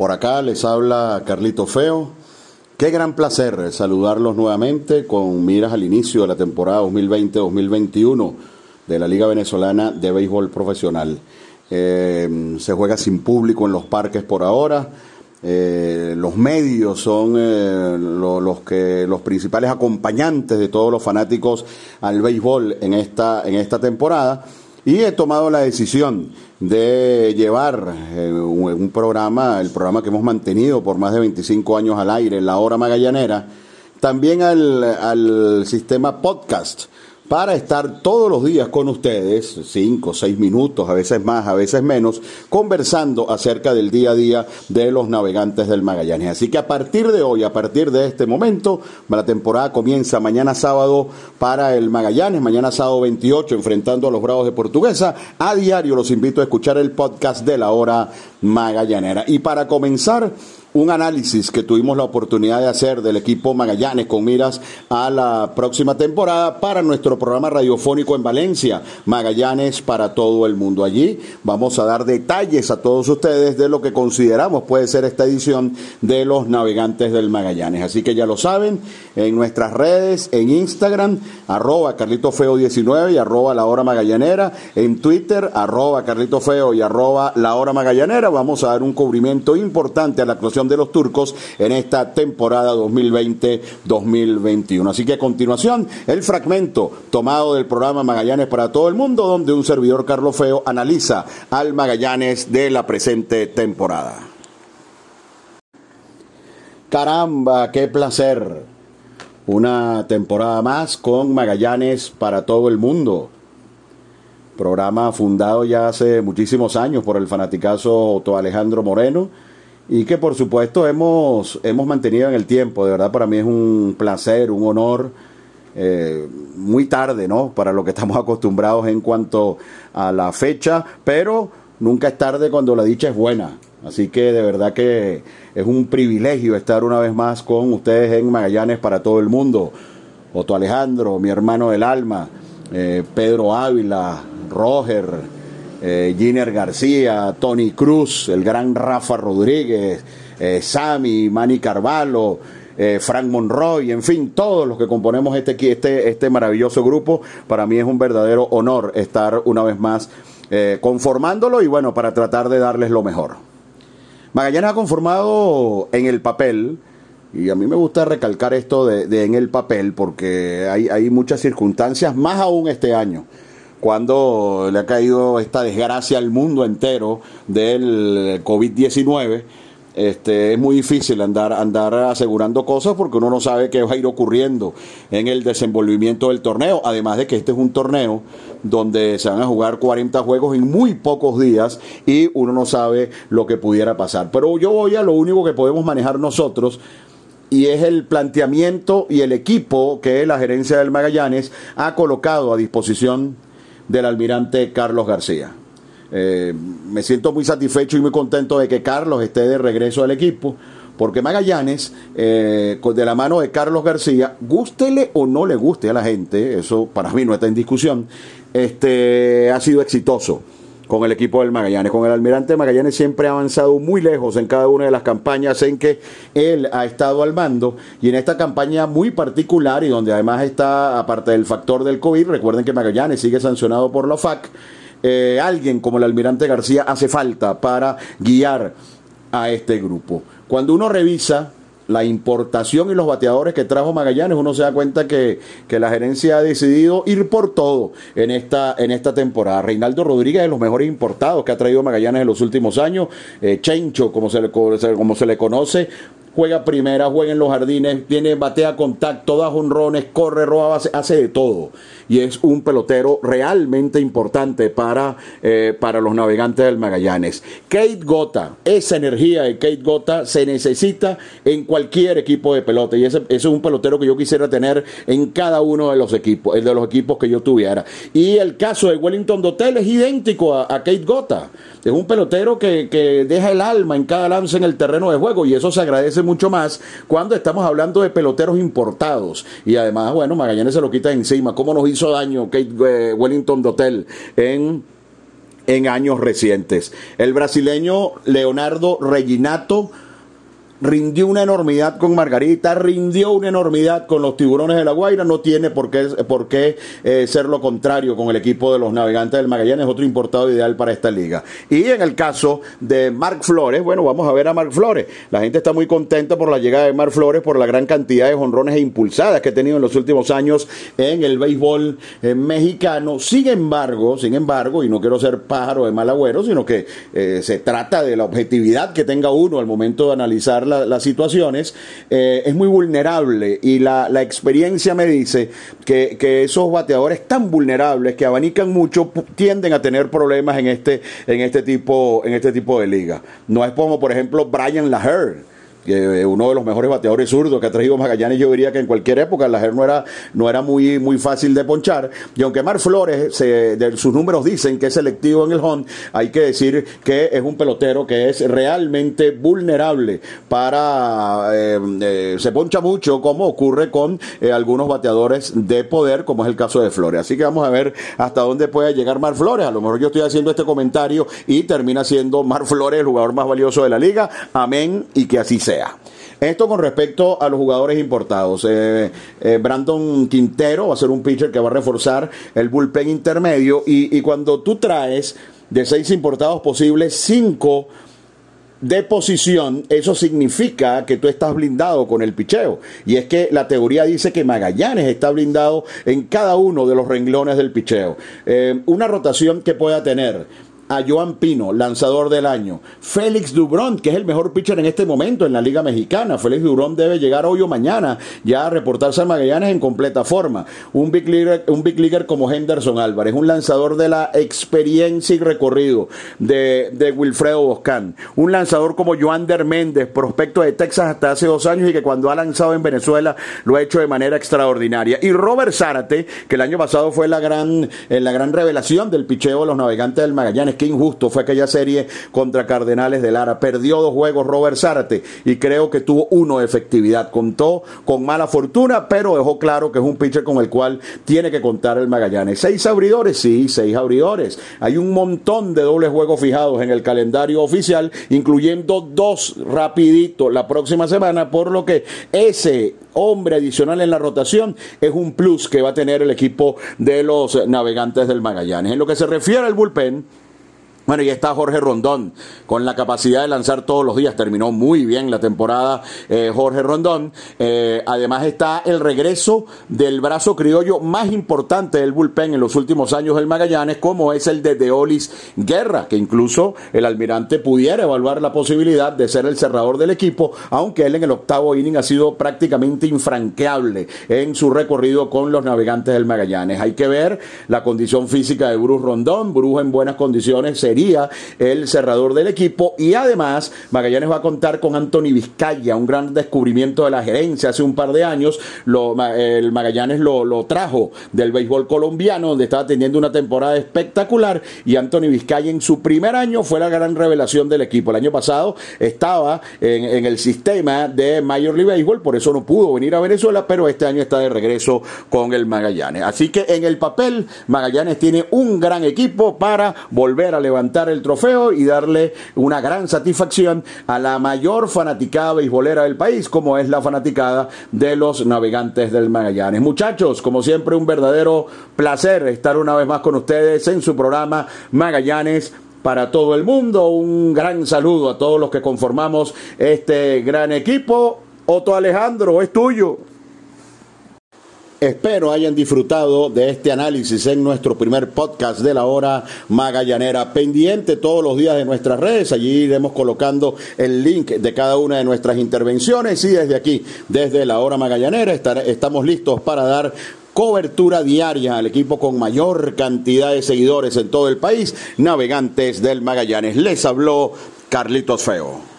Por acá les habla Carlito Feo. Qué gran placer saludarlos nuevamente con miras al inicio de la temporada 2020-2021 de la Liga Venezolana de Béisbol Profesional. Eh, se juega sin público en los parques por ahora. Eh, los medios son eh, los que los principales acompañantes de todos los fanáticos al béisbol en esta en esta temporada y he tomado la decisión de llevar eh, un, programa, el programa que hemos mantenido por más de 25 años al aire, La Hora Magallanera, también al, al sistema podcast para estar todos los días con ustedes, cinco, seis minutos, a veces más, a veces menos, conversando acerca del día a día de los navegantes del Magallanes. Así que a partir de hoy, a partir de este momento, la temporada comienza mañana sábado para el Magallanes, mañana sábado 28, enfrentando a los Bravos de Portuguesa. A diario los invito a escuchar el podcast de la hora magallanera. Y para comenzar, un análisis que tuvimos la oportunidad de hacer del equipo Magallanes con miras a la próxima temporada para nuestro programa radiofónico en Valencia, Magallanes para todo el mundo. Allí vamos a dar detalles a todos ustedes de lo que consideramos puede ser esta edición de los navegantes del Magallanes. Así que ya lo saben, en nuestras redes, en Instagram, arroba carlitofeo19 y arroba la hora magallanera, en Twitter, arroba carlitofeo y arroba la hora magallanera, vamos a dar un cubrimiento importante a la actuación de los turcos en esta temporada 2020-2021. Así que a continuación, el fragmento tomado del programa Magallanes para todo el mundo, donde un servidor Carlos Feo analiza al Magallanes de la presente temporada. Caramba, qué placer. Una temporada más con Magallanes para todo el mundo. Programa fundado ya hace muchísimos años por el fanaticazo Otto Alejandro Moreno y que por supuesto hemos, hemos mantenido en el tiempo. De verdad para mí es un placer, un honor. Eh, muy tarde, ¿no? Para lo que estamos acostumbrados en cuanto a la fecha, pero nunca es tarde cuando la dicha es buena. Así que de verdad que es un privilegio estar una vez más con ustedes en Magallanes para todo el mundo. Otto Alejandro, mi hermano del alma, eh, Pedro Ávila, Roger, eh, Giner García, Tony Cruz, el gran Rafa Rodríguez, eh, Sammy, Manny Carvalho, eh, Frank Monroy, en fin, todos los que componemos este, este, este maravilloso grupo, para mí es un verdadero honor estar una vez más eh, conformándolo y bueno, para tratar de darles lo mejor. Magallanes ha conformado en el papel, y a mí me gusta recalcar esto de, de en el papel, porque hay, hay muchas circunstancias, más aún este año cuando le ha caído esta desgracia al mundo entero del COVID-19. Este, es muy difícil andar, andar asegurando cosas porque uno no sabe qué va a ir ocurriendo en el desenvolvimiento del torneo. Además de que este es un torneo donde se van a jugar 40 juegos en muy pocos días y uno no sabe lo que pudiera pasar. Pero yo voy a lo único que podemos manejar nosotros y es el planteamiento y el equipo que la gerencia del Magallanes ha colocado a disposición del almirante Carlos García. Eh, me siento muy satisfecho y muy contento de que Carlos esté de regreso al equipo, porque Magallanes, eh, de la mano de Carlos García, gústele o no le guste a la gente, eso para mí no está en discusión, este, ha sido exitoso con el equipo del Magallanes. Con el almirante Magallanes siempre ha avanzado muy lejos en cada una de las campañas en que él ha estado al mando y en esta campaña muy particular y donde además está, aparte del factor del COVID, recuerden que Magallanes sigue sancionado por la FAC, eh, alguien como el almirante García hace falta para guiar a este grupo. Cuando uno revisa la importación y los bateadores que trajo Magallanes, uno se da cuenta que, que, la gerencia ha decidido ir por todo en esta, en esta temporada. Reinaldo Rodríguez es de los mejores importados que ha traído Magallanes en los últimos años. Eh, Chencho, como se, como se le conoce, juega primera, juega en los jardines, tiene batea contacto, da honrones, corre, roba, hace de todo. Y es un pelotero realmente importante para, eh, para los navegantes del Magallanes. Kate Gota, esa energía de Kate Gota se necesita en cualquier equipo de pelota. Y ese, es un pelotero que yo quisiera tener en cada uno de los equipos, de los equipos que yo tuviera. Y el caso de Wellington Dotel es idéntico a, a Kate Gota. Es un pelotero que, que deja el alma en cada lance en el terreno de juego y eso se agradece mucho más cuando estamos hablando de peloteros importados. Y además, bueno, Magallanes se lo quita encima. ¿Cómo nos hizo daño Kate eh, Wellington Dotel en en años recientes. El brasileño Leonardo Reginato rindió una enormidad con Margarita, rindió una enormidad con los tiburones de la Guaira, no tiene por qué, por qué eh, ser lo contrario con el equipo de los navegantes del Magallanes, otro importado ideal para esta liga. Y en el caso de Marc Flores, bueno, vamos a ver a Marc Flores. La gente está muy contenta por la llegada de Marc Flores, por la gran cantidad de honrones e impulsadas que ha tenido en los últimos años en el béisbol eh, mexicano. Sin embargo, sin embargo, y no quiero ser pájaro de mal agüero, sino que eh, se trata de la objetividad que tenga uno al momento de analizar las situaciones, eh, es muy vulnerable y la, experiencia me dice que, esos bateadores tan vulnerables que abanican mucho tienden a tener problemas en este, en este, tipo, en este tipo de liga. No es como, por ejemplo, Brian Laher eh, uno de los mejores bateadores zurdos que ha traído Magallanes, yo diría que en cualquier época la no era, no era muy, muy fácil de ponchar. Y aunque Mar Flores, de, sus números dicen que es selectivo en el home, hay que decir que es un pelotero que es realmente vulnerable para. Eh, eh, se poncha mucho, como ocurre con algunos bateadores de poder, como es el caso de Flores. Así que vamos a ver hasta dónde puede llegar Mar Flores. A lo mejor yo estoy haciendo este comentario y termina siendo Mar Flores el jugador más valioso de la liga. Amén y que así sea. Esto con respecto a los jugadores importados. Eh, eh, Brandon Quintero va a ser un pitcher que va a reforzar el bullpen intermedio y, cuando tú traes de seis importados posibles, cinco de posición, eso significa que tú estás blindado con el picheo. Y es que la teoría dice que Magallanes está blindado en cada uno de los renglones del picheo. Eh, una rotación que pueda tener a Joan Pino, lanzador del año. Félix Dubrón, que es el mejor pitcher en este momento en la Liga Mexicana. Félix Dubrón debe llegar hoy o mañana ya a reportarse a Magallanes en completa forma. Un big leaguer, un big leaguer como Henderson Álvarez, un lanzador de la experiencia y recorrido de, Wilfredo Boscán. Un lanzador como Joander Méndez, prospecto de Texas hasta hace dos años y que cuando ha lanzado en Venezuela lo ha hecho de manera extraordinaria. Y Robert Zárate, que el año pasado fue la gran, eh, la gran revelación del picheo de los navegantes del Magallanes qué injusto fue aquella serie contra Cardenales de Lara. Perdió dos juegos Robert Zárate y creo que tuvo uno de efectividad. Contó con mala fortuna, pero dejó claro que es un pitcher con el cual tiene que contar el Magallanes. ¿Seis abridores? Sí, seis abridores. Hay un montón de dobles juegos fijados en el calendario oficial, incluyendo dos rapidito la próxima semana, por lo que ese hombre adicional en la rotación es un plus que va a tener el equipo de los navegantes del Magallanes. En lo que se refiere al bullpen, bueno, y está Jorge Rondón, con la capacidad de lanzar todos los días. Terminó muy bien la temporada eh, Jorge Rondón. Eh, además está el regreso del brazo criollo más importante del bullpen en los últimos años del Magallanes, como es el de Deolis Guerra, que incluso el almirante pudiera evaluar la posibilidad de ser el cerrador del equipo, aunque él en el octavo inning ha sido prácticamente infranqueable en su recorrido con los navegantes del Magallanes. Hay que ver la condición física de Bruce Rondón. Bruce en buenas condiciones sería el cerrador del equipo y además Magallanes va a contar con Anthony Vizcaya, un gran descubrimiento de la gerencia hace un par de años. el Magallanes lo, trajo del béisbol colombiano donde estaba teniendo una temporada espectacular y Anthony Vizcaya en su primer año fue la gran revelación del equipo. El año pasado estaba en, en el sistema de Major League Baseball, por eso no pudo venir a Venezuela, pero este año está de regreso con el Magallanes. Así que en el papel Magallanes tiene un gran equipo para volver a levantar el trofeo y darle una gran satisfacción a la mayor fanaticada beisbolera del país, como es la fanaticada de los navegantes del Magallanes. Muchachos, como siempre, un verdadero placer estar una vez más con ustedes en su programa Magallanes para todo el mundo. Un gran saludo a todos los que conformamos este gran equipo. Otto Alejandro, es tuyo. Espero hayan disfrutado de este análisis en nuestro primer podcast de la hora magallanera. Pendiente todos los días de nuestras redes, allí iremos colocando el link de cada una de nuestras intervenciones y desde aquí, desde la hora magallanera, estamos listos para dar cobertura diaria al equipo con mayor cantidad de seguidores en todo el país, Navegantes del Magallanes. Les habló Carlitos Feo.